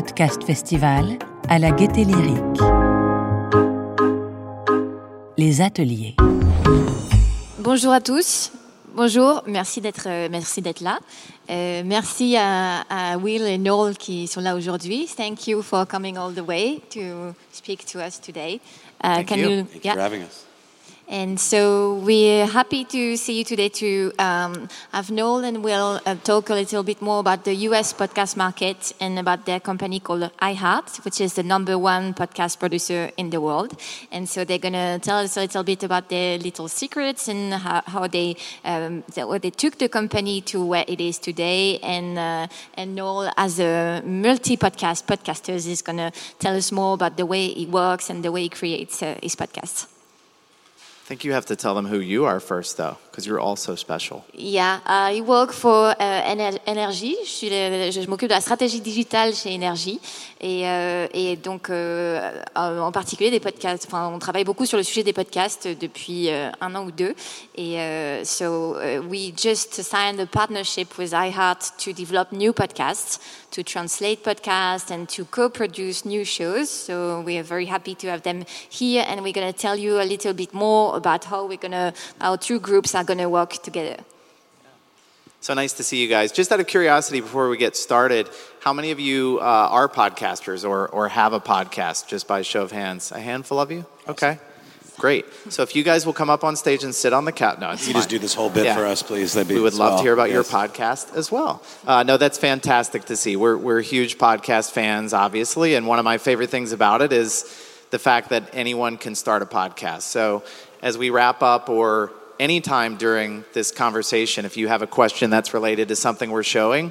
Podcast Festival à la Gaieté Lyrique. Les ateliers. Bonjour à tous. Bonjour, merci d'être euh, merci d'être là. Euh, merci à, à, Will et Noel qui sont là aujourd'hui. Thank you for coming all the way to speak to us today. Uh, Thank can you. you Thank yeah. you for having us. And so we're happy to see you today to um, have Noel and Will uh, talk a little bit more about the US podcast market and about their company called iHeart, which is the number one podcast producer in the world. And so they're going to tell us a little bit about their little secrets and how, how they um, what they took the company to where it is today. And uh, and Noel, as a multi-podcast podcaster, is going to tell us more about the way he works and the way he creates uh, his podcasts. I think you have to tell them who you are first, though, because you're all so special. Yeah, uh, I work for uh, Energy. Je, je m'occupe de la stratégie digitale chez NRJ. Et, euh, et donc, euh, en particulier des podcasts. Enfin, on travaille beaucoup sur le sujet des podcasts depuis euh, un an ou deux. Et euh, so, we just signed a partnership with iHeart to develop new podcasts. to translate podcasts and to co-produce new shows. So we are very happy to have them here, and we're going to tell you a little bit more about how we're going to, our two groups are going to work together. So nice to see you guys. Just out of curiosity, before we get started, how many of you uh, are podcasters or, or have a podcast? Just by show of hands, a handful of you. Okay. Great. So if you guys will come up on stage and sit on the couch. No, it's you fine. just do this whole bit yeah. for us, please. That'd be we would love well. to hear about yes. your podcast as well. Uh, no, that's fantastic to see. We're, we're huge podcast fans, obviously. And one of my favorite things about it is the fact that anyone can start a podcast. So as we wrap up or anytime during this conversation, if you have a question that's related to something we're showing,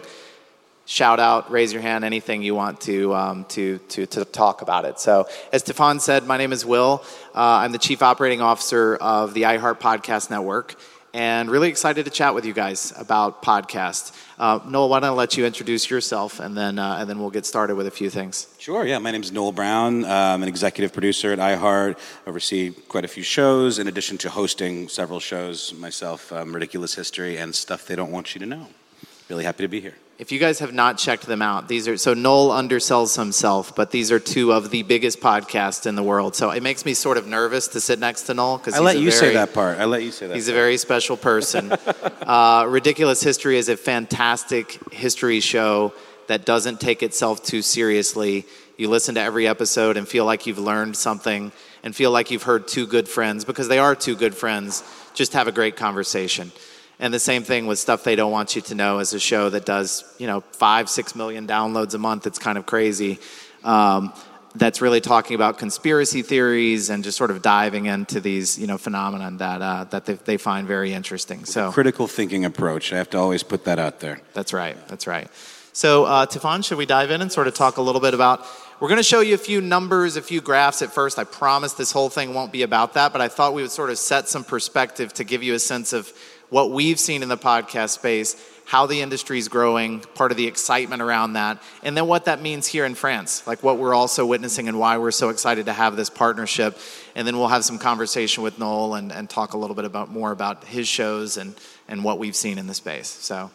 shout out, raise your hand, anything you want to, um, to, to, to, talk about it. So, as Stefan said, my name is Will. Uh, I'm the Chief Operating Officer of the iHeart Podcast Network, and really excited to chat with you guys about podcasts. Uh, Noel, why don't I let you introduce yourself, and then, uh, and then we'll get started with a few things. Sure, yeah. My name is Noel Brown. I'm an executive producer at iHeart. I oversee quite a few shows, in addition to hosting several shows myself, um, Ridiculous History and Stuff They Don't Want You to Know. Really happy to be here. If you guys have not checked them out, these are so Noel undersells himself, but these are two of the biggest podcasts in the world. So it makes me sort of nervous to sit next to Noel because I let you very, say that part. I let you say that. He's part. a very special person. uh, Ridiculous History is a fantastic history show that doesn't take itself too seriously. You listen to every episode and feel like you've learned something and feel like you've heard two good friends because they are two good friends. Just have a great conversation. And the same thing with stuff they don't want you to know as a show that does, you know, five, six million downloads a month. It's kind of crazy. Um, that's really talking about conspiracy theories and just sort of diving into these, you know, phenomenon that uh, that they, they, find very interesting. So critical thinking approach. I have to always put that out there. That's right. That's right. So, uh, Stefan, should we dive in and sort of talk a little bit about? We're going to show you a few numbers, a few graphs at first. I promise this whole thing won't be about that, but I thought we would sort of set some perspective to give you a sense of what we've seen in the podcast space, how the industry is growing, part of the excitement around that, and then what that means here in France, like what we're also witnessing and why we're so excited to have this partnership. And then we'll have some conversation with Noel and, and talk a little bit about more about his shows and, and what we've seen in the space. So.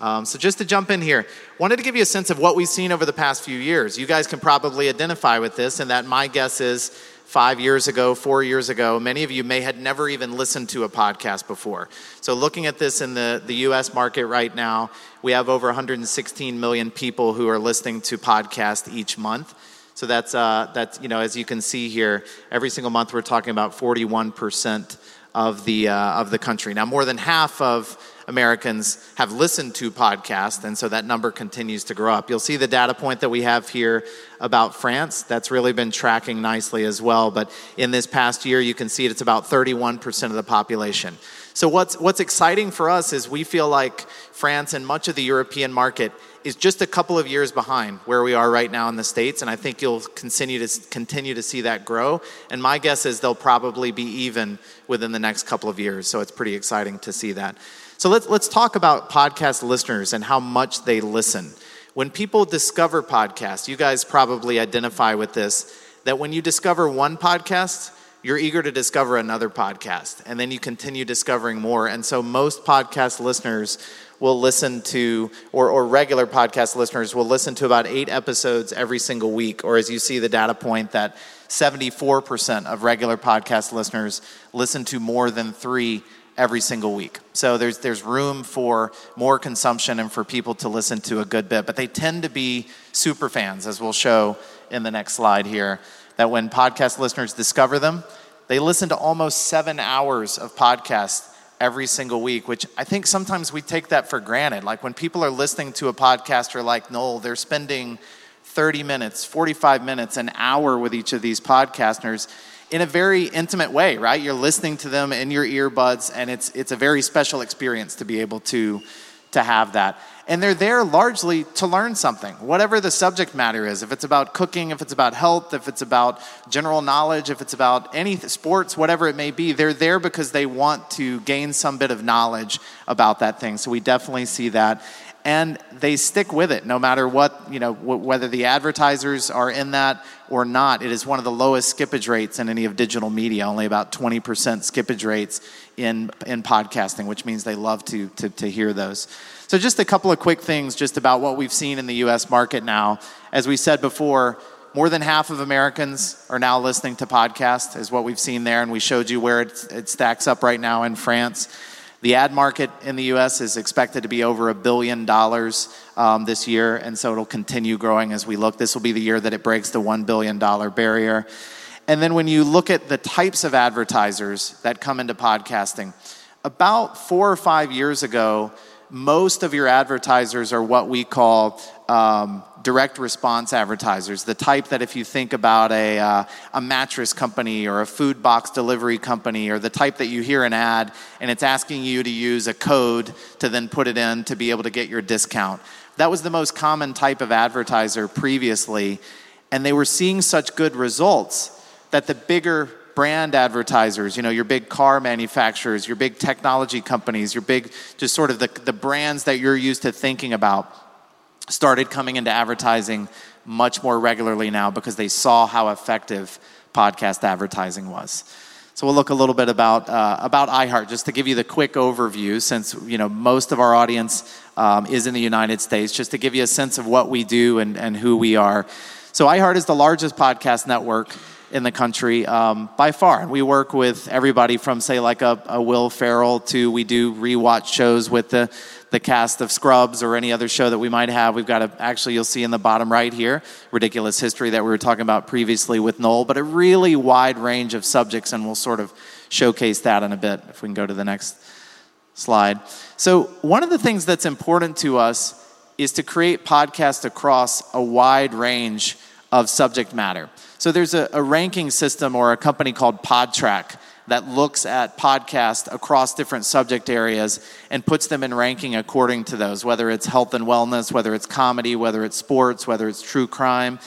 Um, so just to jump in here, wanted to give you a sense of what we've seen over the past few years. You guys can probably identify with this, and that my guess is five years ago, four years ago, many of you may had never even listened to a podcast before. So, looking at this in the, the US market right now, we have over 116 million people who are listening to podcasts each month. So that's, uh, that's, you know, as you can see here, every single month we're talking about 41% of the, uh, of the country. Now, more than half of Americans have listened to podcasts, and so that number continues to grow up. You'll see the data point that we have here about France. That's really been tracking nicely as well. But in this past year, you can see it's about 31% of the population. So, what's, what's exciting for us is we feel like France and much of the European market is just a couple of years behind where we are right now in the States. And I think you'll continue to, continue to see that grow. And my guess is they'll probably be even within the next couple of years. So, it's pretty exciting to see that. So let's, let's talk about podcast listeners and how much they listen. When people discover podcasts, you guys probably identify with this that when you discover one podcast, you're eager to discover another podcast, and then you continue discovering more. And so, most podcast listeners will listen to, or, or regular podcast listeners will listen to about eight episodes every single week, or as you see the data point that 74% of regular podcast listeners listen to more than three every single week. So there's there's room for more consumption and for people to listen to a good bit, but they tend to be super fans as we'll show in the next slide here that when podcast listeners discover them, they listen to almost 7 hours of podcasts every single week, which I think sometimes we take that for granted. Like when people are listening to a podcaster like Noel, they're spending 30 minutes, 45 minutes, an hour with each of these podcasters in a very intimate way, right? You're listening to them in your earbuds, and it's, it's a very special experience to be able to, to have that. And they're there largely to learn something, whatever the subject matter is. If it's about cooking, if it's about health, if it's about general knowledge, if it's about any sports, whatever it may be, they're there because they want to gain some bit of knowledge about that thing. So we definitely see that and they stick with it no matter what, you know, w- whether the advertisers are in that or not. It is one of the lowest skippage rates in any of digital media, only about 20% skippage rates in, in podcasting, which means they love to, to, to hear those. So, just a couple of quick things just about what we've seen in the US market now. As we said before, more than half of Americans are now listening to podcasts, is what we've seen there, and we showed you where it, it stacks up right now in France. The ad market in the US is expected to be over a billion dollars um, this year, and so it'll continue growing as we look. This will be the year that it breaks the $1 billion barrier. And then when you look at the types of advertisers that come into podcasting, about four or five years ago, most of your advertisers are what we call um, direct response advertisers, the type that if you think about a, uh, a mattress company or a food box delivery company, or the type that you hear an ad and it's asking you to use a code to then put it in to be able to get your discount. That was the most common type of advertiser previously, and they were seeing such good results that the bigger brand advertisers, you know, your big car manufacturers, your big technology companies, your big, just sort of the, the brands that you're used to thinking about, started coming into advertising much more regularly now because they saw how effective podcast advertising was. So we'll look a little bit about uh, about iHeart just to give you the quick overview, since you know most of our audience um, is in the United States, just to give you a sense of what we do and, and who we are. So iHeart is the largest podcast network in the country um, by far. And we work with everybody from say like a, a Will Ferrell to we do rewatch shows with the the cast of Scrubs or any other show that we might have. We've got a, actually, you'll see in the bottom right here, Ridiculous History that we were talking about previously with Noel, but a really wide range of subjects, and we'll sort of showcase that in a bit if we can go to the next slide. So, one of the things that's important to us is to create podcasts across a wide range of subject matter. So, there's a, a ranking system or a company called Podtrac that looks at podcasts across different subject areas and puts them in ranking according to those, whether it's health and wellness, whether it's comedy, whether it's sports, whether it's true crime.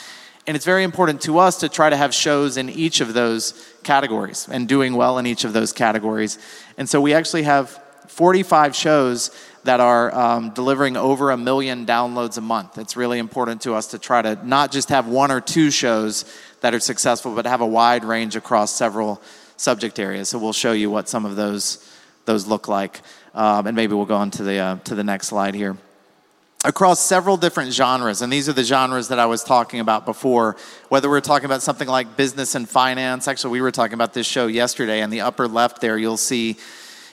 And it's very important to us to try to have shows in each of those categories and doing well in each of those categories. And so we actually have 45 shows that are um, delivering over a million downloads a month. It's really important to us to try to not just have one or two shows that are successful, but have a wide range across several subject areas. So we'll show you what some of those those look like, um, and maybe we'll go on to the uh, to the next slide here. Across several different genres, and these are the genres that I was talking about before. Whether we're talking about something like business and finance, actually, we were talking about this show yesterday. In the upper left there, you'll see,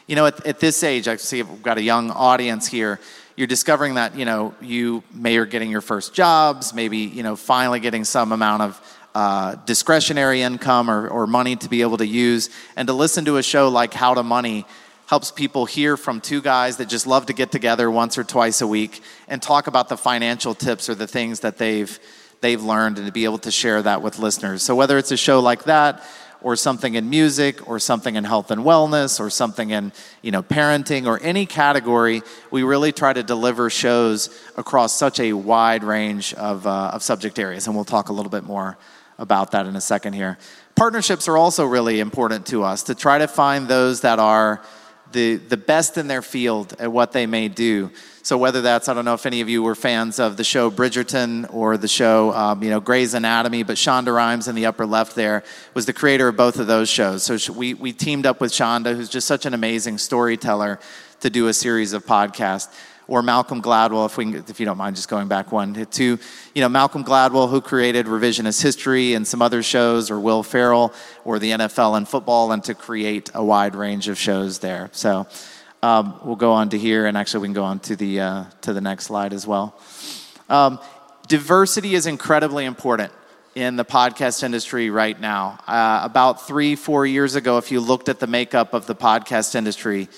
you know, at, at this age, I see we've got a young audience here you're discovering that you know you may are getting your first jobs maybe you know finally getting some amount of uh, discretionary income or, or money to be able to use. And to listen to a show like How to Money helps people hear from two guys that just love to get together once or twice a week and talk about the financial tips or the things that they've they've learned and to be able to share that with listeners. So whether it's a show like that or something in music or something in health and wellness or something in you know parenting or any category we really try to deliver shows across such a wide range of, uh, of subject areas and we'll talk a little bit more about that in a second here. Partnerships are also really important to us to try to find those that are the, the best in their field at what they may do. So whether that's, I don't know if any of you were fans of the show Bridgerton or the show, um, you know, Grey's Anatomy, but Shonda Rhimes in the upper left there was the creator of both of those shows. So we, we teamed up with Shonda, who's just such an amazing storyteller, to do a series of podcasts or Malcolm Gladwell, if, we can, if you don't mind just going back one, to, you know, Malcolm Gladwell, who created Revisionist History and some other shows, or Will Ferrell, or the NFL and football, and to create a wide range of shows there. So um, we'll go on to here, and actually we can go on to the, uh, to the next slide as well. Um, diversity is incredibly important in the podcast industry right now. Uh, about three, four years ago, if you looked at the makeup of the podcast industry,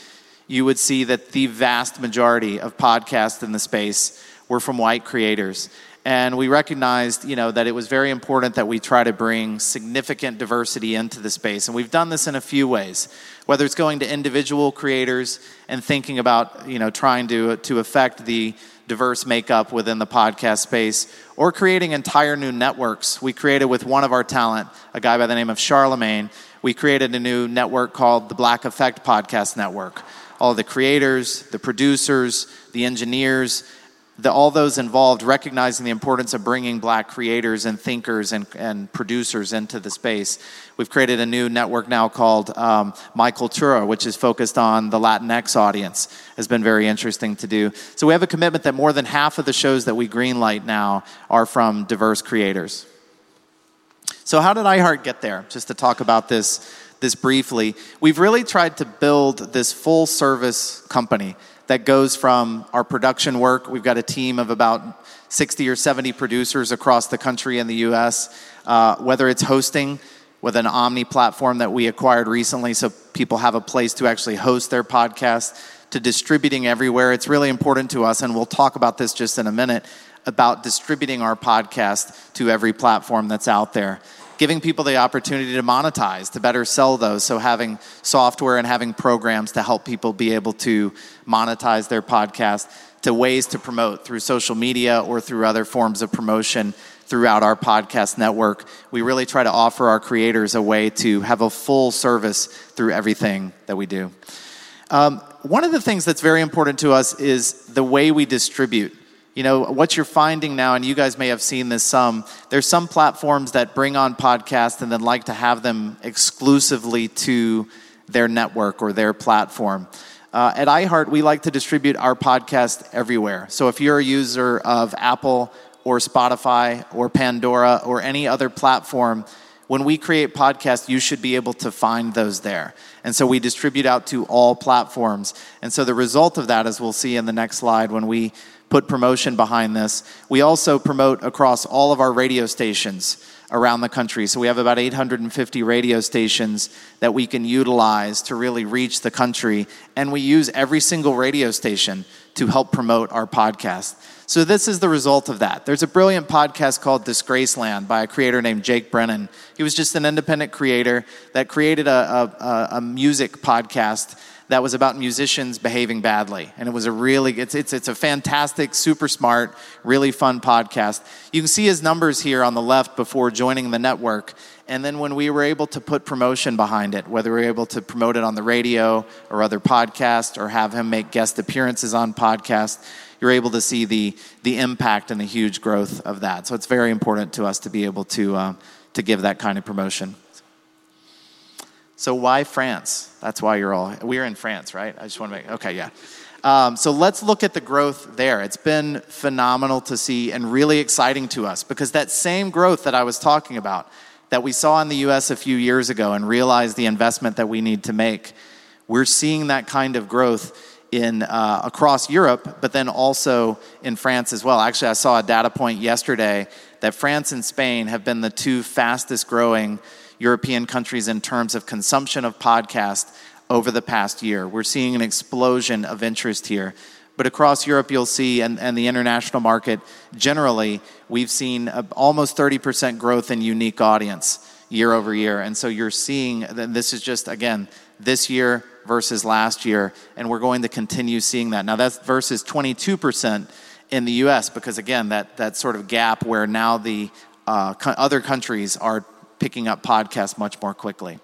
you would see that the vast majority of podcasts in the space were from white creators. And we recognized, you know, that it was very important that we try to bring significant diversity into the space. And we've done this in a few ways, whether it's going to individual creators and thinking about, you know, trying to, to affect the diverse makeup within the podcast space or creating entire new networks. We created with one of our talent, a guy by the name of Charlemagne, we created a new network called the Black Effect Podcast Network all the creators, the producers, the engineers, the, all those involved recognizing the importance of bringing black creators and thinkers and, and producers into the space. We've created a new network now called um, My Cultura, which is focused on the Latinx audience. Has been very interesting to do. So we have a commitment that more than half of the shows that we greenlight now are from diverse creators. So how did iHeart get there? Just to talk about this this briefly, we've really tried to build this full service company that goes from our production work. We've got a team of about 60 or 70 producers across the country and the US, uh, whether it's hosting with an Omny platform that we acquired recently so people have a place to actually host their podcast, to distributing everywhere. It's really important to us, and we'll talk about this just in a minute about distributing our podcast to every platform that's out there giving people the opportunity to monetize, to better sell those. So, having software and having programs to help people be able to monetize their podcast, to ways to promote through social media or through other forms of promotion throughout our podcast network. We really try to offer our creators a way to have a full service through everything that we do. Um, one of the things that's very important to us is the way we distribute you know what you're finding now and you guys may have seen this some there's some platforms that bring on podcasts and then like to have them exclusively to their network or their platform uh, at iheart we like to distribute our podcast everywhere so if you're a user of apple or spotify or pandora or any other platform when we create podcasts, you should be able to find those there. And so we distribute out to all platforms. And so the result of that, as we'll see in the next slide, when we put promotion behind this. We also promote across all of our radio stations around the country. So we have about 850 radio stations that we can utilize to really reach the country. And we use every single radio station to help promote our podcast. So this is the result of that. There's a brilliant podcast called Disgraceland by a creator named Jake Brennan. He was just an independent creator that created a, a, a music podcast that was about musicians behaving badly. And it was a really, it's, it's, it's a fantastic, super smart, really fun podcast. You can see his numbers here on the left before joining the network. And then when we were able to put promotion behind it, whether we were able to promote it on the radio or other podcasts or have him make guest appearances on podcasts, you're able to see the, the impact and the huge growth of that. So it's very important to us to be able to, uh, to give that kind of promotion. So why France? That's why you're all. We're in France, right? I just want to make. Okay, yeah. Um, so let's look at the growth there. It's been phenomenal to see and really exciting to us because that same growth that I was talking about, that we saw in the U.S. a few years ago, and realized the investment that we need to make, we're seeing that kind of growth in uh, across Europe, but then also in France as well. Actually, I saw a data point yesterday that France and Spain have been the two fastest growing European countries in terms of consumption of podcast over the past year. We're seeing an explosion of interest here. But across Europe, you'll see, and, and the international market generally, we've seen almost 30% growth in unique audience year over year. And so you're seeing, this is just, again, this year versus last year, and we're going to continue seeing that. Now, that's versus 22% in the US, because again, that, that sort of gap where now the uh, other countries are picking up podcasts much more quickly.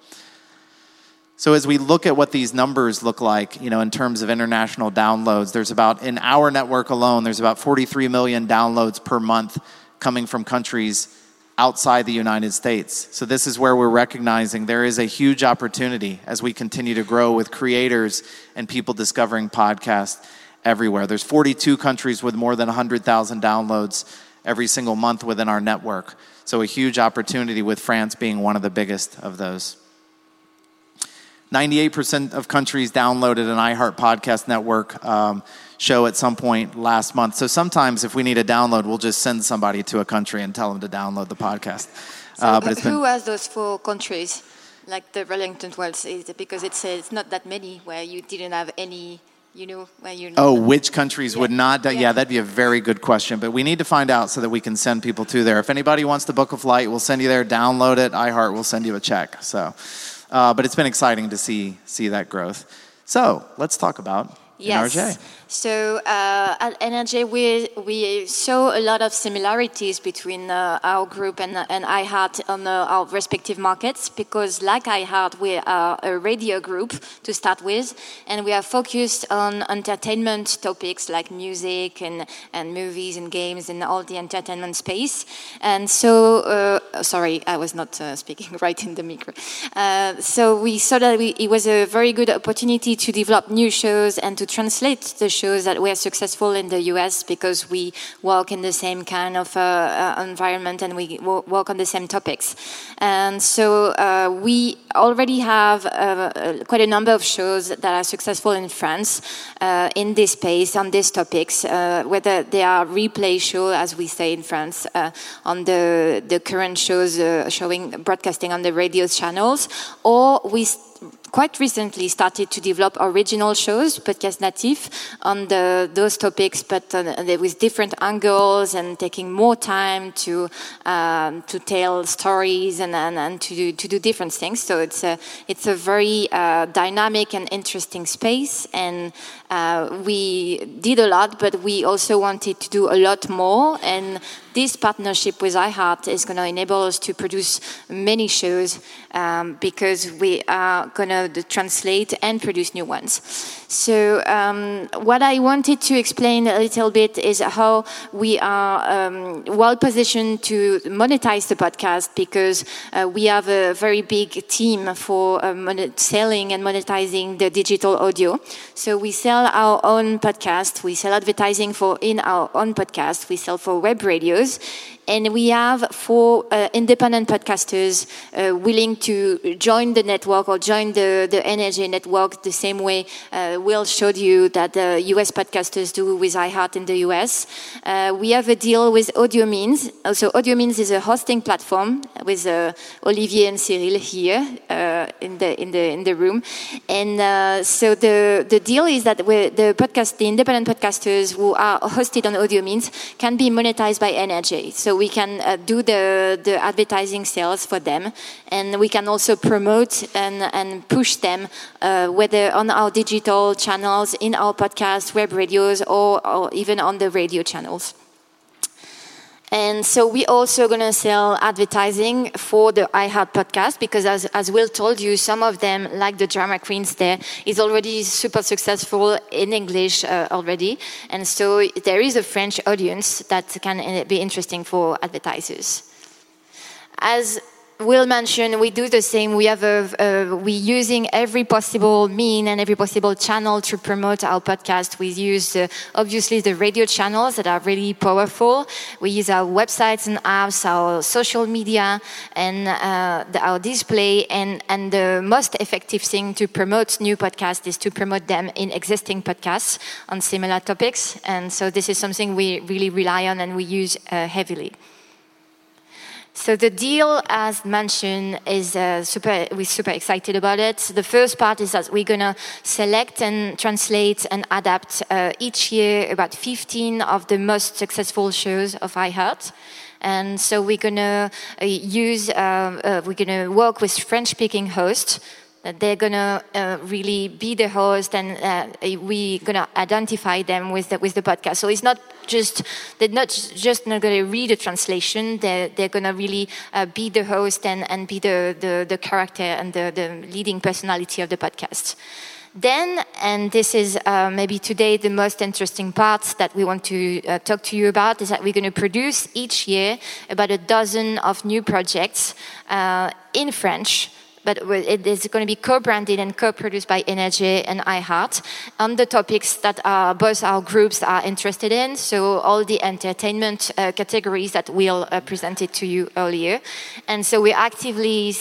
So as we look at what these numbers look like, you know, in terms of international downloads, there's about in our network alone, there's about 43 million downloads per month coming from countries outside the United States. So this is where we're recognizing there is a huge opportunity as we continue to grow with creators and people discovering podcasts everywhere. There's 42 countries with more than 100,000 downloads every single month within our network. So a huge opportunity with France being one of the biggest of those. 98% of countries downloaded an iHeart Podcast Network um, show at some point last month. So sometimes if we need a download, we'll just send somebody to a country and tell them to download the podcast. So uh, but who been... has those four countries, like the Wellington Wells? Because it's, uh, it's not that many where you didn't have any you know where you're oh which countries yeah. would not yeah. yeah. that'd be a very good question but we need to find out so that we can send people to there if anybody wants to book a flight we'll send you there download it iheart will send you a check so uh, but it's been exciting to see see that growth so let's talk about yes. NRJ. So uh, at NRJ, we, we saw a lot of similarities between uh, our group and, and iHeart on uh, our respective markets because, like iHeart, we are a radio group to start with, and we are focused on entertainment topics like music and, and movies and games and all the entertainment space. And so, uh, sorry, I was not uh, speaking right in the micro. Uh, so we saw that we, it was a very good opportunity to develop new shows and to translate the shows that we are successful in the US because we work in the same kind of uh, uh, environment and we work on the same topics. And so uh, we already have uh, uh, quite a number of shows that are successful in France uh, in this space on these topics, whether they are replay shows, as we say in France, on the the current shows showing broadcasting on the radio channels, or we quite recently started to develop original shows, podcast native, on the, those topics, but uh, with different angles and taking more time to um, to tell stories and, and, and to, do, to do different things. So it's a it's a very uh, dynamic and interesting space, and uh, we did a lot, but we also wanted to do a lot more. And this partnership with iHeart is going to enable us to produce many shows um, because we are going to translate and produce new ones. So, um, what I wanted to explain a little bit is how we are um, well positioned to monetize the podcast because uh, we have a very big team for uh, selling and monetizing the digital audio. So, we sell our own podcast, we sell advertising for in our own podcast, we sell for web radios years and we have four uh, independent podcasters uh, willing to join the network or join the, the NRJ network the same way uh, Will showed you that the US podcasters do with iHeart in the US. Uh, we have a deal with Audiomeans. Also, Audiomeans is a hosting platform with uh, Olivier and Cyril here uh, in, the, in, the, in the room. And so the, the deal is that the podcast, the independent podcasters who are hosted on Audiomeans can be monetized by NRJ. So we can uh, do the, the advertising sales for them, and we can also promote and, and push them, uh, whether on our digital channels, in our podcast, web radios, or, or even on the radio channels. And so we also going to sell advertising for the iHeart podcast because as, as Will told you, some of them, like the drama queens there, is already super successful in English uh, already. And so there is a French audience that can uh, be interesting for advertisers. As Will mention we do the same. We have a, uh, we using every possible mean and every possible channel to promote our podcast. We use uh, obviously the radio channels that are really powerful. We use our websites and apps, our social media, and uh, the, our display. And and the most effective thing to promote new podcasts is to promote them in existing podcasts on similar topics. And so this is something we really rely on and we use uh, heavily. So the deal, as mentioned, is uh, super. We're super excited about it. The first part is that we're gonna select and translate and adapt uh, each year about 15 of the most successful shows of iHeart. And so we're gonna uh, use, uh, uh, we're gonna work with French-speaking hosts that they're gonna uh, really be the host, and uh, we're gonna identify them with the, with the podcast. So it's not just they're not just not gonna read a translation; they're they're gonna really uh, be the host and, and be the, the the character and the, the leading personality of the podcast. Then, and this is uh, maybe today the most interesting part that we want to uh, talk to you about, is that we're going to produce each year about a dozen of new projects uh, in French. But it is going to be co-branded and co-produced by NRJ and iHeart on the topics that are, both our groups are interested in. So all the entertainment uh, categories that Will uh, presented to you earlier, and so we're actively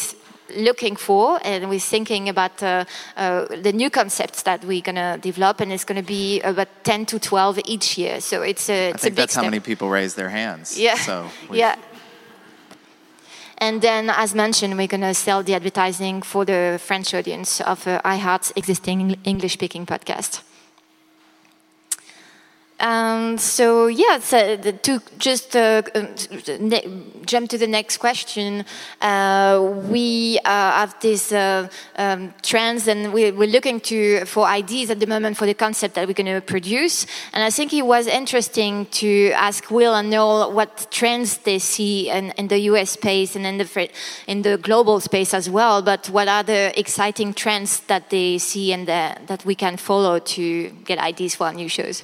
looking for and we're thinking about uh, uh, the new concepts that we're going to develop. And it's going to be about 10 to 12 each year. So it's a, it's I think a big that's step. how many people raise their hands. Yeah. So yeah and then, as mentioned, we're going to sell the advertising for the French audience of uh, iHeart's existing English-speaking podcast. Um, so yeah, so to just uh, um, jump to the next question, uh, we uh, have these uh, um, trends, and we, we're looking to for ideas at the moment for the concept that we're going to produce. And I think it was interesting to ask Will and Noel what trends they see in, in the U.S. space and in the in the global space as well. But what are the exciting trends that they see and the, that we can follow to get ideas for our new shows?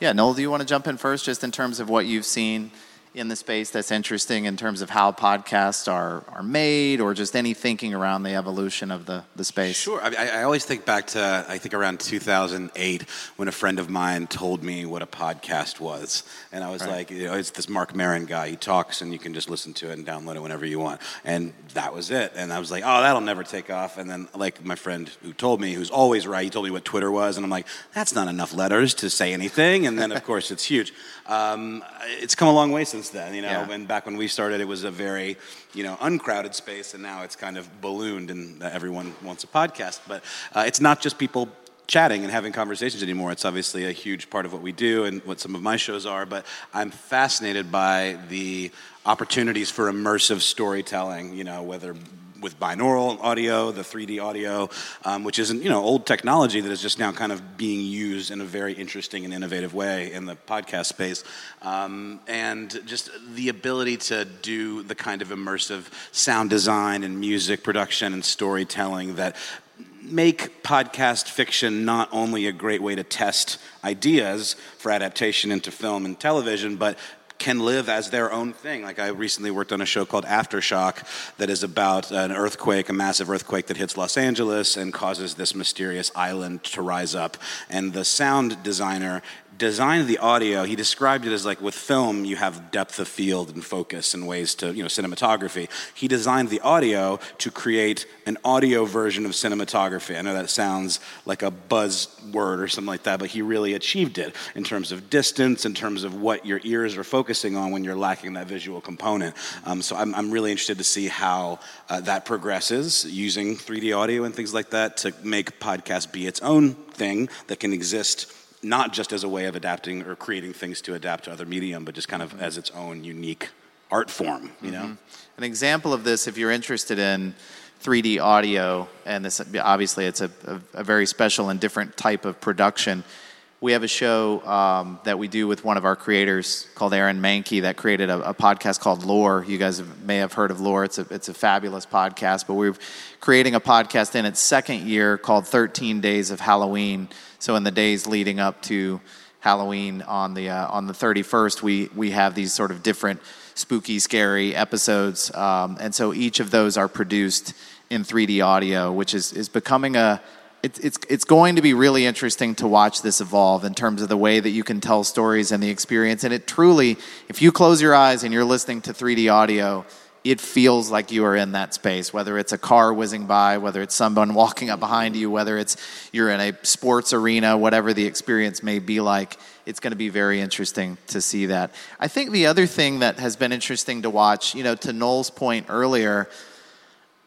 Yeah, Noel, do you want to jump in first, just in terms of what you've seen in the space that's interesting in terms of how podcasts are, are made, or just any thinking around the evolution of the, the space? Sure. I, I always think back to, I think around 2008, when a friend of mine told me what a podcast was. And I was Right. like, you know, it's this Marc Maron guy. He talks and you can just listen to it and download it whenever you want. And that was it. And I was like, oh, that'll never take off. And then, like, my friend who told me, who's always right, he told me what Twitter was. And I'm like, that's not enough letters to say anything. And then, of course, it's huge. Um, it's come a long way since then, you know. Yeah. When back when we started, it was a very, you know, uncrowded space, and now it's kind of ballooned, and everyone wants a podcast. But uh, it's not just people chatting and having conversations anymore. It's obviously a huge part of what we do and what some of my shows are. But I'm fascinated by the opportunities for immersive storytelling. You know, whether with binaural audio, the 3D audio, um, which isn't you know old technology that is just now kind of being used in a very interesting and innovative way in the podcast space, um, and just the ability to do the kind of immersive sound design and music production and storytelling that make podcast fiction not only a great way to test ideas for adaptation into film and television, but can live as their own thing. Like I recently worked on a show called Aftershock that is about an earthquake, a massive earthquake that hits Los Angeles and causes this mysterious island to rise up. And the sound designer designed the audio. He described it as like with film, you have depth of field and focus and ways to, you know, cinematography. He designed the audio to create an audio version of cinematography. I know that sounds like a buzzword or something like that, but he really achieved it in terms of distance, in terms of what your ears are focusing on when you're lacking that visual component. Um, so I'm, I'm really interested to see how uh, that progresses using 3D audio and things like that to make podcast be its own thing that can exist not just as a way of adapting or creating things to adapt to other medium, but just kind of as its own unique art form, you know? An example of this, if you're interested in 3D audio, and this obviously it's a, a, a very special and different type of production. We have a show um, that we do with one of our creators called Aaron Mahnke that created a, a podcast called Lore. You guys have, may have heard of Lore. It's a, it's a fabulous podcast, but we're creating a podcast in its second year called 13 Days of Halloween. So in the days leading up to Halloween on the uh, on the 31st, we we have these sort of different spooky, scary episodes, um, and so each of those are produced in 3D audio, which is is becoming a it's, it's, it's going to be really interesting to watch this evolve in terms of the way that you can tell stories and the experience. And it truly, if you close your eyes and you're listening to 3D audio, it feels like you are in that space, whether it's a car whizzing by, whether it's someone walking up behind you, whether it's you're in a sports arena, whatever the experience may be like, it's going to be very interesting to see that. I think the other thing that has been interesting to watch, you know, to Noel's point earlier,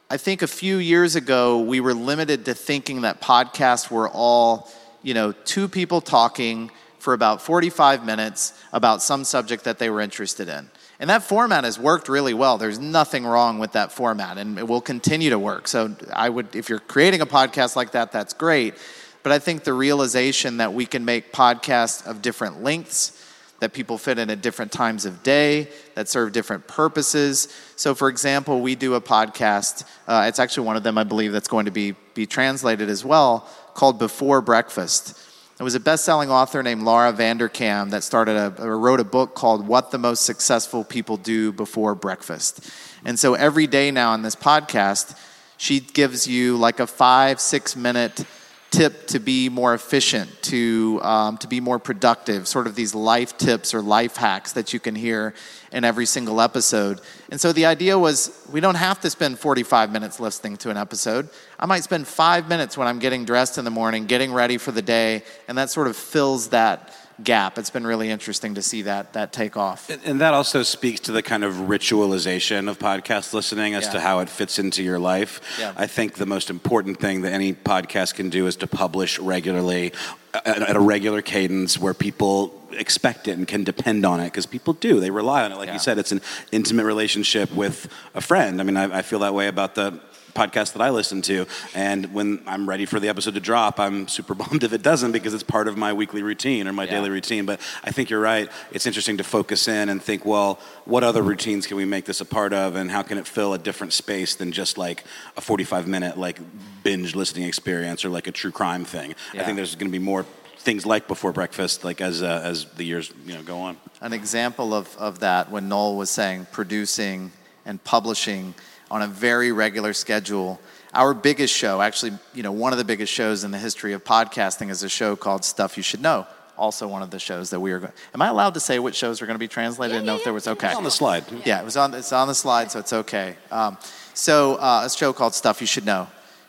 I think a few years ago we were limited to thinking that podcasts were all, you know, two people talking for about 45 minutes about some subject that they were interested in. And that format has worked really well. There's nothing wrong with that format, and it will continue to work. So I would, if you're creating a podcast like that, that's great. But I think the realization that we can make podcasts of different lengths, that people fit in at different times of day, that serve different purposes. So, for example, we do a podcast. Uh, it's actually one of them, I believe, that's going to be be translated as well, called Before Breakfast. It was a best-selling author named Laura Vanderkam that started a, wrote a book called "What the Most Successful People Do Before Breakfast." And so every day now in this podcast, she gives you like a five, six minute tip to be more efficient, to, um, to be more productive, sort of these life tips or life hacks that you can hear in every single episode. And so the idea was we don't have to spend 45 minutes listening to an episode. I might spend five minutes when I'm getting dressed in the morning, getting ready for the day, and that sort of fills that gap. It's been really interesting to see that that take off. And, and that also speaks to the kind of ritualization of podcast listening as Yeah. to how it fits into your life. Yeah. I think the most important thing that any podcast can do is to publish regularly uh, at, at a regular cadence where people expect it and can depend on it because people do they rely on it like Yeah. you said it's an intimate relationship with a friend i mean I, I feel that way about the podcast that I listen to. And when I'm ready for the episode to drop, I'm super bummed if it doesn't because it's part of my weekly routine or my Yeah. daily routine. But I think you're right. It's interesting to focus in and think, well, what other routines can we make this a part of and how can it fill a different space than just like a 45 minute like binge listening experience or like a true crime thing. I think there's going to be more things like before breakfast like as uh, as the years you know go on An example of, of that when Noel was saying producing and publishing on a very regular schedule. Our biggest show, actually, you know, one of the biggest shows in the history of podcasting is a show called Stuff You Should Know. Also, one of the shows that we are going. Am I allowed to say which shows are going to be translated? I didn't know if there was okay. It's on the slide Yeah, it was on. It's on the slide, so it's okay. Um, so uh, a show called Stuff You Should Know,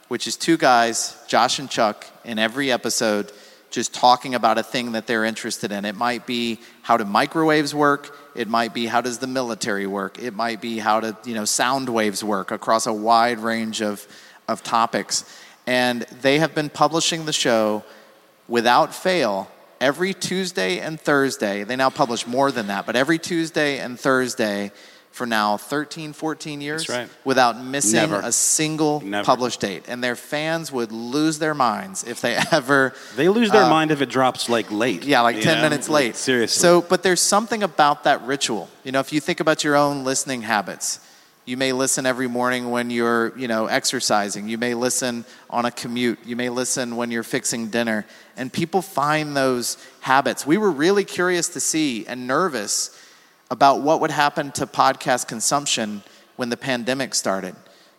which is two guys, Josh and Chuck, in every episode, just talking about a thing that they're interested in. It might be how do microwaves work. It might be how does the military work. It might be how do you know sound waves work across a wide range of of topics. And they have been publishing the show without fail every Tuesday and Thursday. They now publish more than that, but every Tuesday and Thursday for now 13, 14 years right. without missing Never. a single Never. published date. And their fans would lose their minds if they ever. they lose their uh, mind if it drops like late Yeah, like 10 know? minutes late. seriously So, but there's something about that ritual. You know, if you think about your own listening habits, you may listen every morning when you're, you know, exercising. You may listen on a commute. You may listen when you're fixing dinner. And people find those habits. We were really curious to see and nervous about what would happen to podcast consumption when the pandemic started.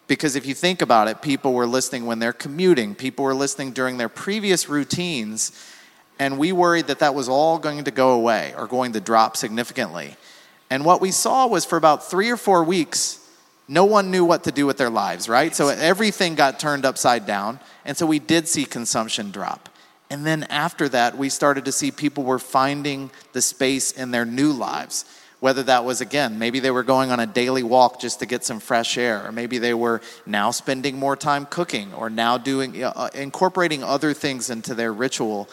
Because if you think about it, people were listening when they're commuting, people were listening during their previous routines, and we worried that that was all going to go away or going to drop significantly. And what we saw was for about three or four weeks, no one knew what to do with their lives, right? So everything got turned upside down. And so we did see consumption drop. And then after that, we started to see people were finding the space in their new lives. Whether that was, again, maybe they were going on a daily walk just to get some fresh air, or maybe they were now spending more time cooking, or now doing, uh, incorporating other things into their ritual.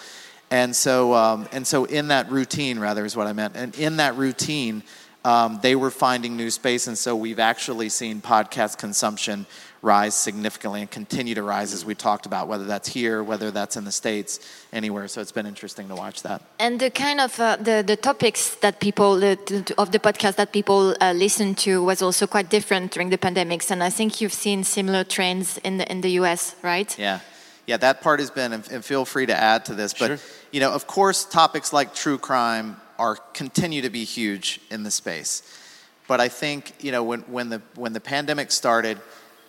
And so, um, and so in that routine, rather, is what I meant. And in that routine, um, they were finding new space. And so we've actually seen podcast consumption rise significantly and continue to rise as we talked about, whether that's here, whether that's in the States, anywhere. So it's been interesting to watch that. And the kind of uh, the the topics that people the, the- of the podcast that people uh, listen to was also quite different during the pandemics, and I think you've seen similar trends in the in the U.S. Right? Yeah. Yeah, that part has been, and and feel free to add to this, but Sure. you know, of course, topics like true crime are continue to be huge in the space. But I think you know when when the when the pandemic started,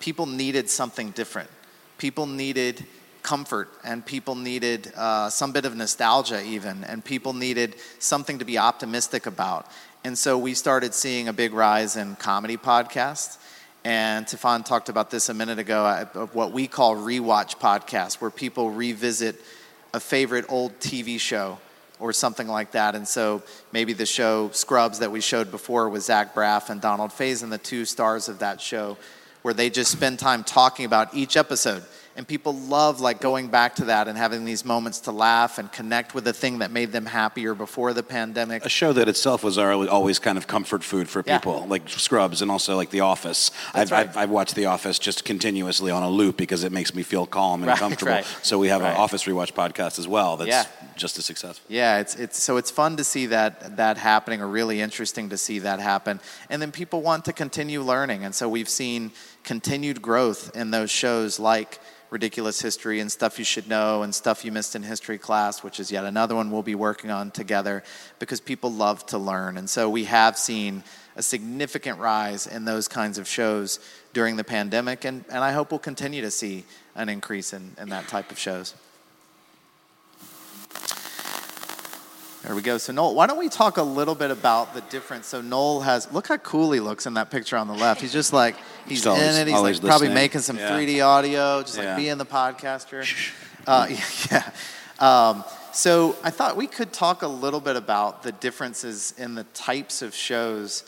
people needed something different. People needed comfort, and people needed uh, some bit of nostalgia, even, and people needed something to be optimistic about. And so we started seeing a big rise in comedy podcasts. And Stefan talked about this a minute ago uh, of what we call rewatch podcasts, where people revisit a favorite old TV show or something like that. And so maybe the show Scrubs that we showed before with Zach Braff and Donald Faison, the two stars of that show, where they just spend time talking about each episode. and people love like going back to that and having these moments to laugh and connect with the thing that made them happier before the pandemic. A show that itself was always kind of comfort food for Yeah. people, like Scrubs and also like The Office. I've, right. I've, I've watched The Office just continuously on a loop because it makes me feel calm and Right, comfortable. right. So we have an Office Rewatch podcast as well that's Yeah. just as successful. Yeah, it's it's so it's fun to see that that happening, or really interesting to see that happen. And then people want to continue learning, and so we've seen continued growth in those shows like Ridiculous History and Stuff You Should Know and Stuff You Missed in History Class, which is yet another one we'll be working on together because people love to learn. And so we have seen a significant rise in those kinds of shows during the pandemic, and, and I hope we'll continue to see an increase in, in that type of shows. There we go. So Noel, why don't we talk a little bit about the difference? So Noel has look how cool he looks in that picture on the left. He's just like he's always- in it. He's like probably listening. making some Yeah. 3D audio, just Yeah. like being the podcaster. Uh, yeah. Um, so I thought we could talk a little bit about the differences in the types of shows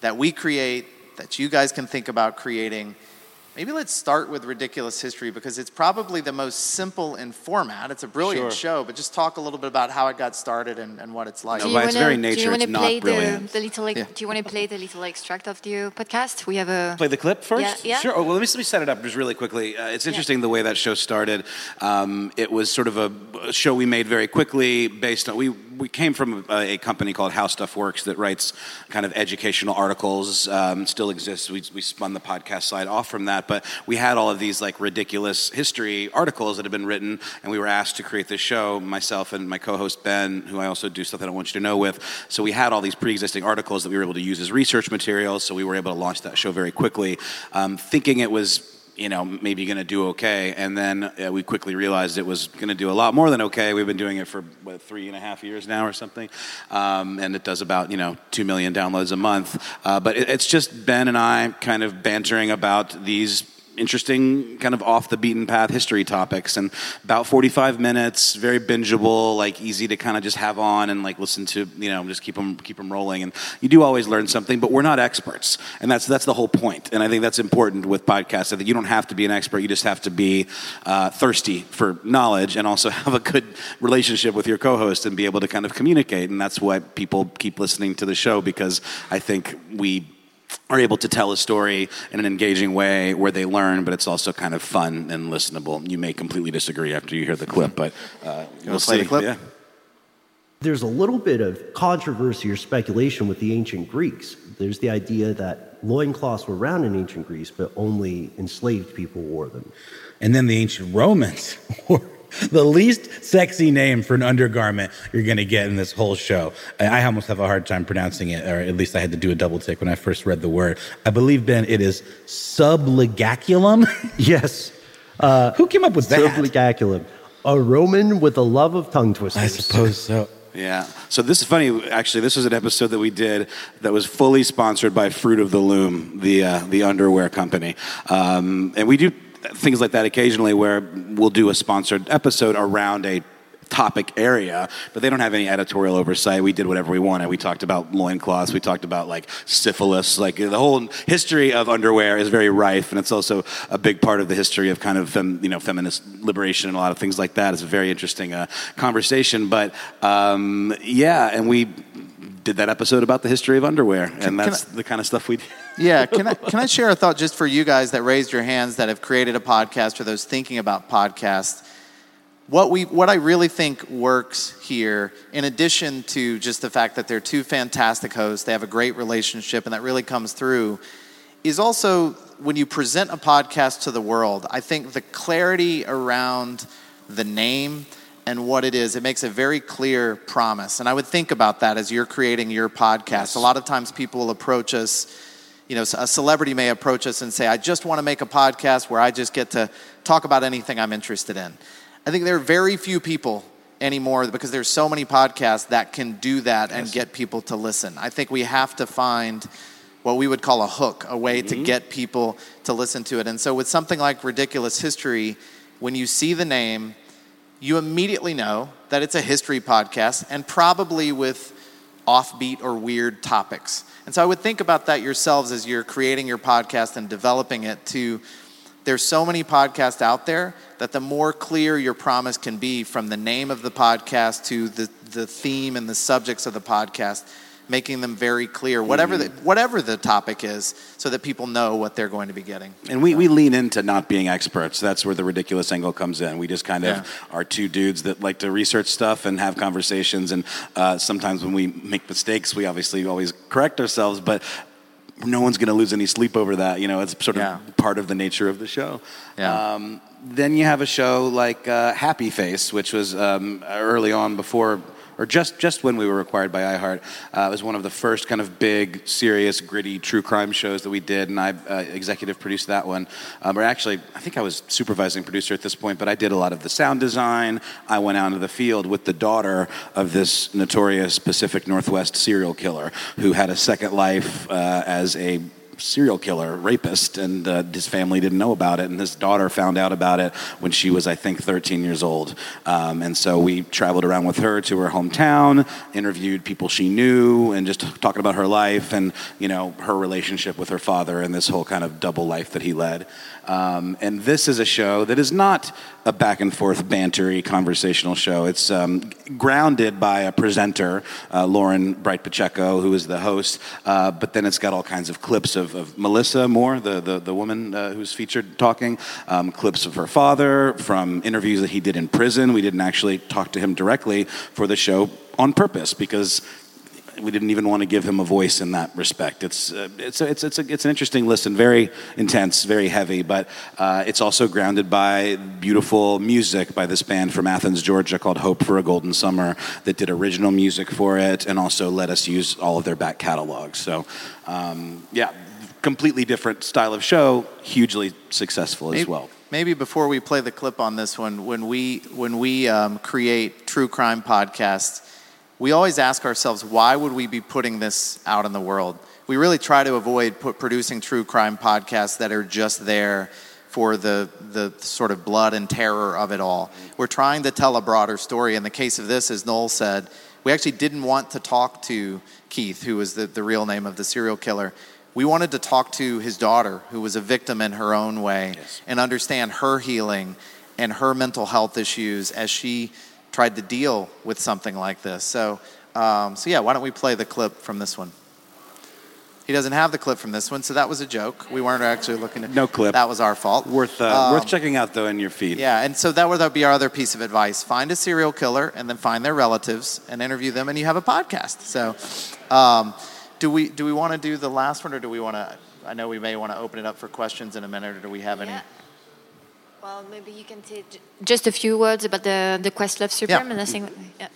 that we create, that you guys can think about creating. Maybe let's start with Ridiculous History because it's probably the most simple in format. It's a brilliant Sure. show, but just talk a little bit about how it got started and, and what it's like. No, Do by you its wanna- very do nature, you it's not play brilliant. The, the little, like, Yeah. Do you want to play the little extract of the podcast? We have a. Play the clip first? Yeah, yeah. Sure. Oh, well, let me, let me set it up just really quickly. Uh, it's interesting the way that show started. Um, it was sort of a, a show we made very quickly based on, we, we came from a, a company called How Stuff Works that writes kind of educational articles, um, still exists. We, we spun the podcast side off from that, but we had all of these like ridiculous history articles that had been written, and we were asked to create this show, myself and my co-host Ben, who I also do stuff that I want you to know with. So we had all these pre-existing articles that we were able to use as research materials, so we were able to launch that show very quickly, um, thinking it was you know, maybe going to do okay. And then uh, we quickly realized it was going to do a lot more than okay. We've been doing it for what, three and a half years now or something. Um, and it does about, you know, two million downloads a month. Uh, but it, it's just Ben and I kind of bantering about these interesting kind of off the beaten path history topics. And about 45 minutes very bingeable like easy to kind of just have on and like listen to you know just keep them keep them rolling. And you do always learn something but we're not experts. And that's that's the whole point. And i think that's important with podcasts i think you don't have to be an expert you just have to be uh, thirsty for knowledge and also have a good relationship with your co-host and be able to kind of communicate. And that's why people keep listening to the show because i think we are able to tell a story in an engaging way where they learn, but it's also kind of fun and listenable. You may completely disagree after you hear the clip, but uh, we'll play see. the clip? Yeah. There's a little bit of controversy or speculation with the ancient Greeks. There's the idea that loincloths were around in ancient Greece, but only enslaved people wore them. And then the ancient Romans were the least sexy name for an undergarment you're going to get in this whole show. I I almost have a hard time pronouncing it, or at least I had to do a double take when I first read the word. I believe, Ben, it is subligaculum. Yes, Who came up with that? subligaculum. A Roman with a love of tongue twisters. I suppose so. Yeah. So this is funny. Actually, this was an episode that we did that was fully sponsored by Fruit of the Loom, the uh, the underwear company, um, and we do things like that occasionally, where we'll do a sponsored episode around a topic area, but they don't have any editorial oversight. We did whatever we wanted. We talked about loincloths. We talked about like syphilis. Like the whole history of underwear is very rife, and it's also a big part of the history of kind of fem, you know feminist liberation and a lot of things like that. It's a very interesting uh, conversation. But um, yeah, and we did that episode about the history of underwear, and that's I- the kind of stuff we. do. Yeah, can I, can I share a thought just for you guys that raised your hands that have created a podcast or those thinking about podcasts? What, we, what I really think works here, in addition to just the fact that they're two fantastic hosts, they have a great relationship, and that really comes through, is also when you present a podcast to the world, I think the clarity around the name and what it is, it makes a very clear promise. And I would think about that as you're creating your podcast. A lot of times people will approach us you know, a celebrity may approach us and say, I just want to make a podcast where I just get to talk about anything I'm interested in. I think there are very few people anymore because there's so many podcasts that can do that and get people to listen. I think we have to find what we would call a hook, a way to mm-hmm. get people to listen to it. And so with something like Ridiculous History, when you see the name, you immediately know that it's a history podcast and probably with offbeat or weird topics. And so I would think about that yourselves as you're creating your podcast and developing it to there's so many podcasts out there that the more clear your promise can be from the name of the podcast to the, the theme and the subjects of the podcast, making them very clear, whatever, the, whatever the topic is, so that people know what they're going to be getting. And we, we lean into not being experts. That's where the ridiculous angle comes in. We just kind of Yeah. are two dudes that like to research stuff and have conversations. And uh, sometimes when we make mistakes, we obviously always correct ourselves, but no one's going to lose any sleep over that. You know, it's sort of Yeah. part of the nature of the show. Yeah. Um, then you have a show like uh, Happy Face, which was um, early on before, or just just when we were acquired by iHeart. Uh, it was one of the first kind of big, serious, gritty true crime shows that we did, and I uh, executive produced that one. Um, or actually, I think I was supervising producer at this point, but I did a lot of the sound design. I went out into the field with the daughter of this notorious Pacific Northwest serial killer who had a second life uh, as a serial killer, rapist, and uh, his family didn't know about it. And his daughter found out about it when she was, I think, 13 years old. Um, and so we traveled around with her to her hometown, interviewed people she knew, and just talking about her life and you know her relationship with her father and this whole kind of double life that he led. Um, and this is a show that is not a back and forth bantery conversational show. It's um, grounded by a presenter, uh, Lauren Bright Pacheco, who is the host. Uh, but then it's got all kinds of clips of, of Melissa Moore, the the, the woman uh, who's featured talking, um, clips of her father from interviews that he did in prison. We didn't actually talk to him directly for the show on purpose because we didn't even want to give him a voice in that respect. It's uh, it's a, it's it's, a, it's an interesting listen, very intense, very heavy, but uh, it's also grounded by beautiful music by this band from Athens, Georgia, called Hope for a Golden Summer, that did original music for it, and also let us use all of their back catalog. So, um, yeah, completely different style of show, hugely successful as well. maybe before we play the clip on this one, when we when we um, create true crime podcasts, we always ask ourselves, why would we be putting this out in the world? We really try to avoid put, producing true crime podcasts that are just there for the the sort of blood and terror of it all. We're trying to tell a broader story. In the case of this, as Noel said, we actually didn't want to talk to Keith, who was the, the real name of the serial killer. We wanted to talk to his daughter, who was a victim in her own way, and understand her healing and her mental health issues as she tried to deal with something like this. So, um, so yeah, why don't we play the clip from this one? He doesn't have the clip from this one, so that was a joke. We weren't actually looking at No clip. That was our fault. Worth uh, Um, worth checking out though in your feed. yeah, and so that would that be our other piece of advice: find a serial killer and then find their relatives and interview them, and you have a podcast. So, um, do we do we want to do the last one, or do we want to? I know we may want to open it up for questions in a minute, or do we have any? Well, maybe you can say j- just a few words about the the Questlove Supreme, Yeah. and I think, yeah.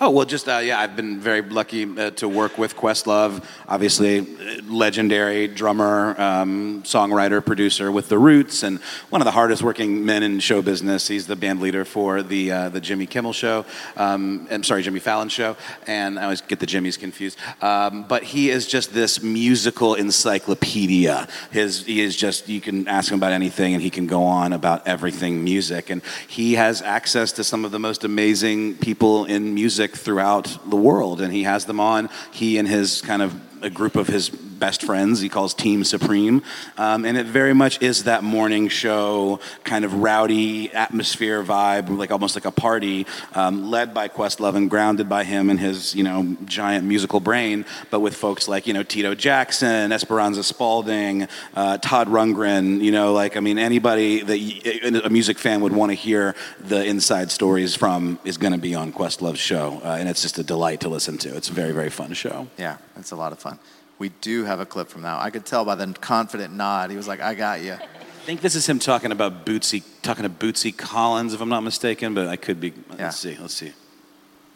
Oh well, just uh, yeah, I've been very lucky uh, to work with Questlove. Obviously, legendary drummer, um, songwriter, producer with the Roots, and one of the hardest working men in show business. He's the band leader for the uh, the Jimmy Kimmel show. Um, I'm sorry, Jimmy Fallon show, and I always get the Jimmys confused. Um, but he is just this musical encyclopedia. His he is just you can ask him about anything, and he can go on about everything music, and he has access to some of the most amazing people in music throughout the world, and he has them on. He and his kind of a group of his best friends he calls Team Supreme, um, and it very much is that morning show kind of rowdy atmosphere vibe, like almost like a party, um, led by Questlove and grounded by him and his you know giant musical brain, but with folks like you know Tito Jackson, Esperanza Spalding, uh, Todd Rundgren, you know like I mean anybody that a music fan would want to hear the inside stories from is going to be on Questlove's show, uh, and it's just a delight to listen to. It's a very very fun show. Yeah, it's a lot of fun. We do have a clip from that. I could tell by the confident nod. He was like, "I got you." I think this is him talking about Bootsy, talking to Bootsy Collins, if I'm not mistaken, but I could be. Let's see. Let's see.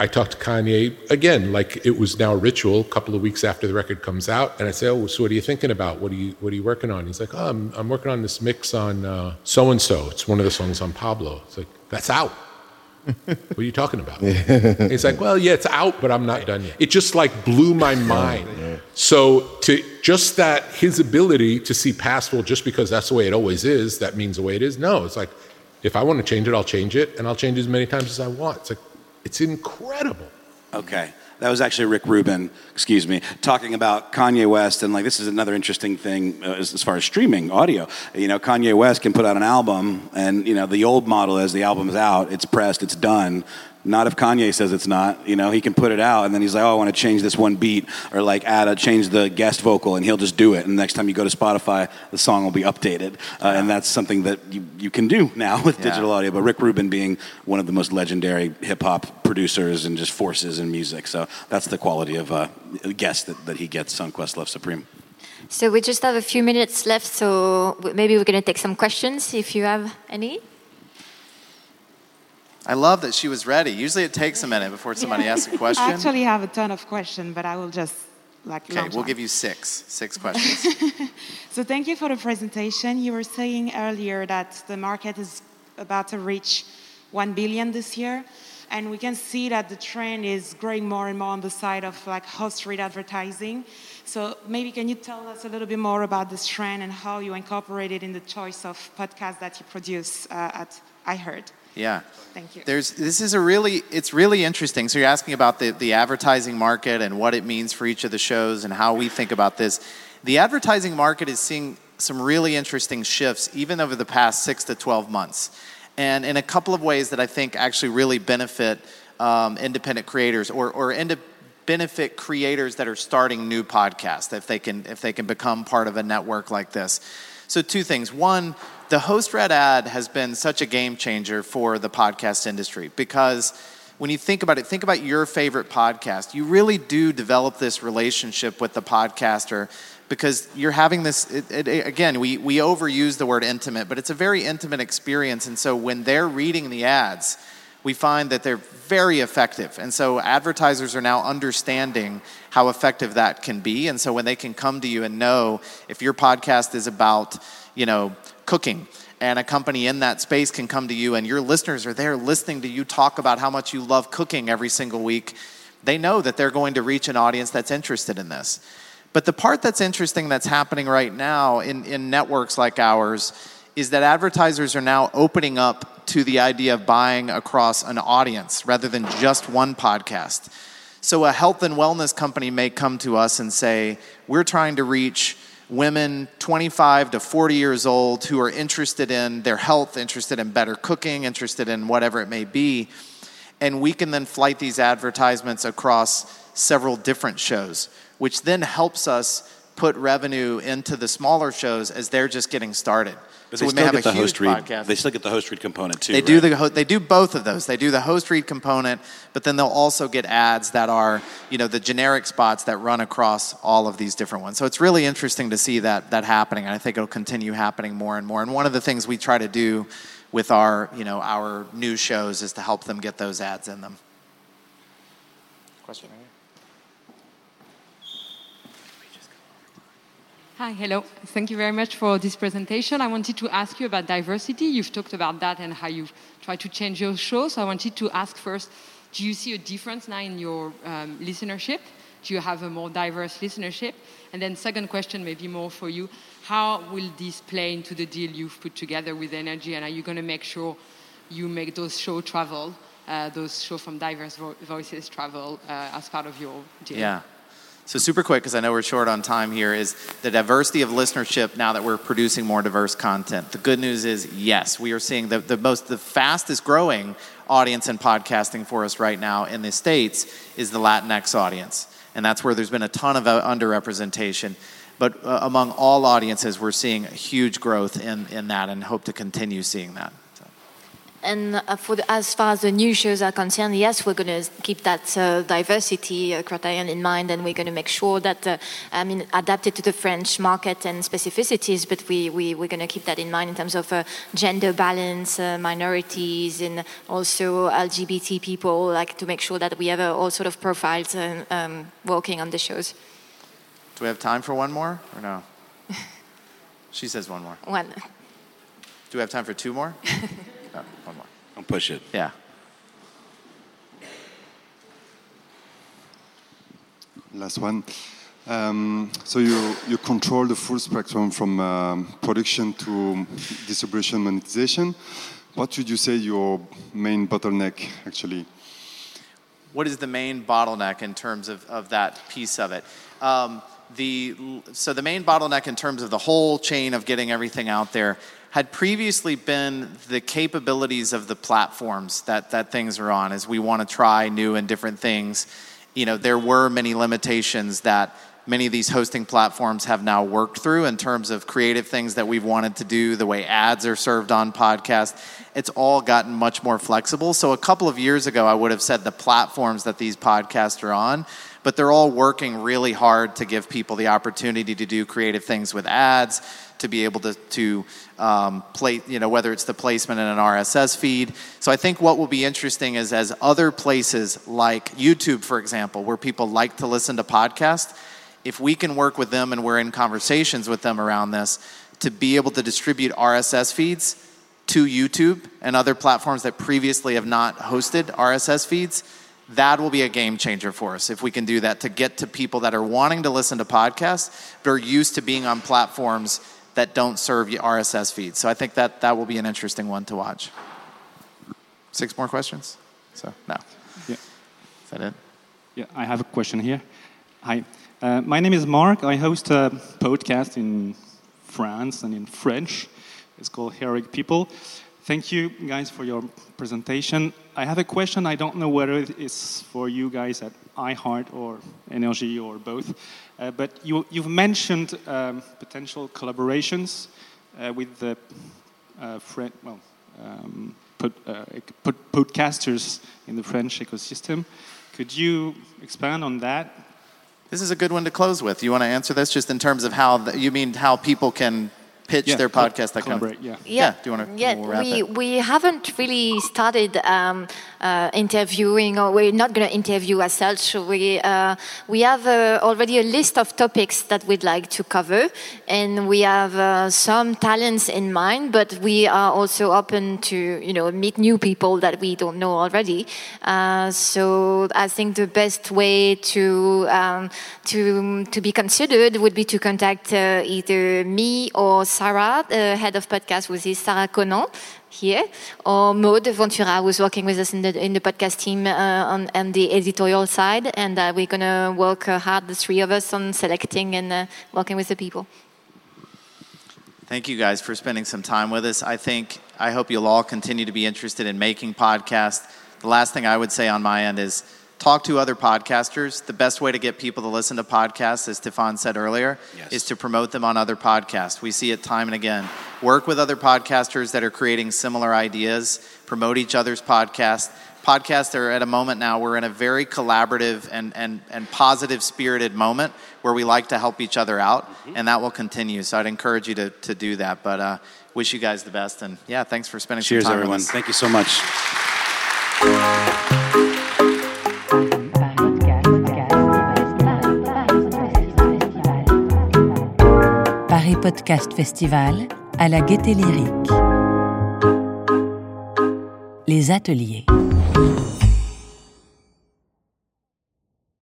I talked to Kanye again, like it was now a ritual. A couple of weeks after the record comes out, and I say, "Oh, so what are you thinking about? What are you What are you working on?" He's like, "Oh, I'm, I'm working on this mix on so and so. It's one of the songs on Pablo." It's like that's out. What are you talking about? He's like, "Well, yeah, it's out, but I'm not done yet." It just like blew my mind. So to just that his ability to see past, well, just because that's the way it always is, that means the way it is. No, it's like if I want to change it, I'll change it, and I'll change it as many times as I want. It's like it's incredible. Okay. That was actually Rick Rubin, excuse me, talking about Kanye West. And like, this is another interesting thing uh, as, as far as streaming audio. You know, Kanye West can put out an album, and, you know, the old model is the album's out, it's pressed, it's done. Not if Kanye says it's not. You know, he can put it out, and then he's like, "Oh, I want to change this one beat, or like add a change the guest vocal," and he'll just do it. And next time you go to Spotify, the song will be updated, uh, and that's something that you, you can do now with Yeah. digital audio. But Rick Rubin being one of the most legendary hip hop producers and just forces in music, so that's the quality of uh, guest that, that he gets on Questlove Supreme. So we just have a few minutes left, so maybe we're going to take some questions if you have any. I love that she was ready. Usually it takes a minute before somebody asks a question. I actually have a ton of questions, but I will just like okay, we'll on. give you six. Six questions. So thank you for the presentation. You were saying earlier that the market is about to reach 1 billion this year, and we can see that the trend is growing more and more on the side of like host read advertising. So maybe can you tell us a little bit more about this trend and how you incorporate it in the choice of podcasts that you produce uh, at iHeart? yeah. Thank you. There's this is a really it's really interesting. So you're asking about the, the advertising market and what it means for each of the shows and how we think about this. The advertising market is seeing some really interesting shifts even over the past six to 12 months. And in a couple of ways that I think actually really benefit um, independent creators or, or inde- benefit creators that are starting new podcasts if they can if they can become part of a network like this. So two things. One, the host read ad has been such a game changer for the podcast industry because when you think about it, think about your favorite podcast. You really do develop this relationship with the podcaster because you're having this it, it, again we, we overuse the word intimate but it's a very intimate experience and so when they're reading the ads we find that they're very effective. And so advertisers are now understanding how effective that can be. And so when they can come to you and know if your podcast is about, you know, cooking, and a company in that space can come to you and your listeners are there listening to you talk about how much you love cooking every single week, they know that they're going to reach an audience that's interested in this. But the part that's interesting that's happening right now in, in networks like ours is that advertisers are now opening up to the idea of buying across an audience rather than just one podcast. So a health and wellness company may come to us and say, We're trying to reach women 25 to 40 years old who are interested in their health, interested in better cooking, interested in whatever it may be. And we can then flight these advertisements across several different shows, which then helps us put revenue into the smaller shows as they're just getting started. But so they we may still have get a the huge host read. podcast. They still get the host read component too. They do right? the ho- they do both of those. They do the host read component, but then they'll also get ads that are you know the generic spots that run across all of these different ones. So it's really interesting to see that that happening, and I think it'll continue happening more and more. And one of the things we try to do with our you know our new shows is to help them get those ads in them. Question. right here. Hi, hello. Thank you very much for this presentation. I wanted to ask you about diversity. You've talked about that and how you try to change your show. So I wanted to ask first do you see a difference now in your um, listenership? Do you have a more diverse listenership? And then, second question, maybe more for you how will this play into the deal you've put together with NRJ? And are you going to make sure you make those show travel, uh, those show from diverse vo- voices travel uh, as part of your deal? Yeah. So super quick, because I know we're short on time here, is the diversity of listenership now that we're producing more diverse content. The good news is, yes, we are seeing the, the most, the fastest growing audience in podcasting for us right now in the States is the Latinx audience. And that's where there's been a ton of uh, underrepresentation. But uh, among all audiences, we're seeing huge growth in, in that and hope to continue seeing that. And uh, for the, as far as the new shows are concerned, yes, we're going to keep that uh, diversity uh, criterion in mind, and we're going to make sure that, uh, I mean, adapted to the French market and specificities. But we, we we're going to keep that in mind in terms of uh, gender balance, uh, minorities, and also LGBT people, like to make sure that we have uh, all sort of profiles um, working on the shows. Do we have time for one more or no? she says one more. One. Do we have time for two more? No, one more. Don't push it. Yeah. Last one. Um, so you, you control the full spectrum from um, production to distribution monetization. What would you say your main bottleneck actually? what is the main bottleneck in terms of, of that piece of it? Um, the, so the main bottleneck in terms of the whole chain of getting everything out there had previously been the capabilities of the platforms that, that things are on as we want to try new and different things you know there were many limitations that many of these hosting platforms have now worked through in terms of creative things that we've wanted to do, the way ads are served on podcasts. It's all gotten much more flexible. So, a couple of years ago, I would have said the platforms that these podcasts are on, but they're all working really hard to give people the opportunity to do creative things with ads, to be able to, to um, play, you know, whether it's the placement in an RSS feed. So I think what will be interesting is as other places like YouTube, for example, where people like to listen to podcasts, if we can work with them and we're in conversations with them around this to be able to distribute RSS feeds to YouTube and other platforms that previously have not hosted RSS feeds, that will be a game changer for us if we can do that to get to people that are wanting to listen to podcasts but are used to being on platforms that don't serve RSS feeds. So I think that that will be an interesting one to watch. Six more questions? So, no. Yeah. Is that it? Yeah, I have a question here. Hi. Uh, my name is Mark. I host a podcast in France and in French. It's called Heroic People. Thank you guys for your presentation. I have a question. I don't know whether it's for you guys at iHeart or NRJ or both, uh, but you, have mentioned um, potential collaborations uh, with the uh, friend, well, um, pod, uh, podcasters in the French ecosystem. Could you expand on that? This is a good one to close with. You want to answer this just in terms of how the, you mean how people can pitch yeah, their podcast that comes. Yeah. yeah. yeah. Do you want to? Yeah. We'll we it? we haven't really started um, uh, interviewing, or we're not going to interview as such. We uh, we have uh, already a list of topics that we'd like to cover, and we have uh, some talents in mind. But we are also open to you know meet new people that we don't know already. Uh, so I think the best way to um, to to be considered would be to contact uh, either me or Sarah, the head of podcast, which is Sarah Conan here, or Maud Ventura, who's working with us in the, in the podcast team uh, on, on, the editorial side. And uh, we're going to work uh, hard, the three of us, on selecting and uh, working with the people. Thank you guys for spending some time with us. I think, I hope you'll all continue to be interested in making podcasts. The last thing I would say on my end is, talk to other podcasters. The best way to get people to listen to podcasts, as Stefan said earlier, yes. is to promote them on other podcasts. We see it time and again. Work with other podcasters that are creating similar ideas, promote each other's podcasts. Podcasts are at a moment now, we're in a very collaborative and, and, and positive spirited moment where we like to help each other out, mm-hmm. and that will continue. So I'd encourage you to, to do that. But uh, wish you guys the best. And yeah, thanks for spending Cheers, time everyone. Thank you so much. Podcast Festival à la Gaieté Lyrique. Les ateliers.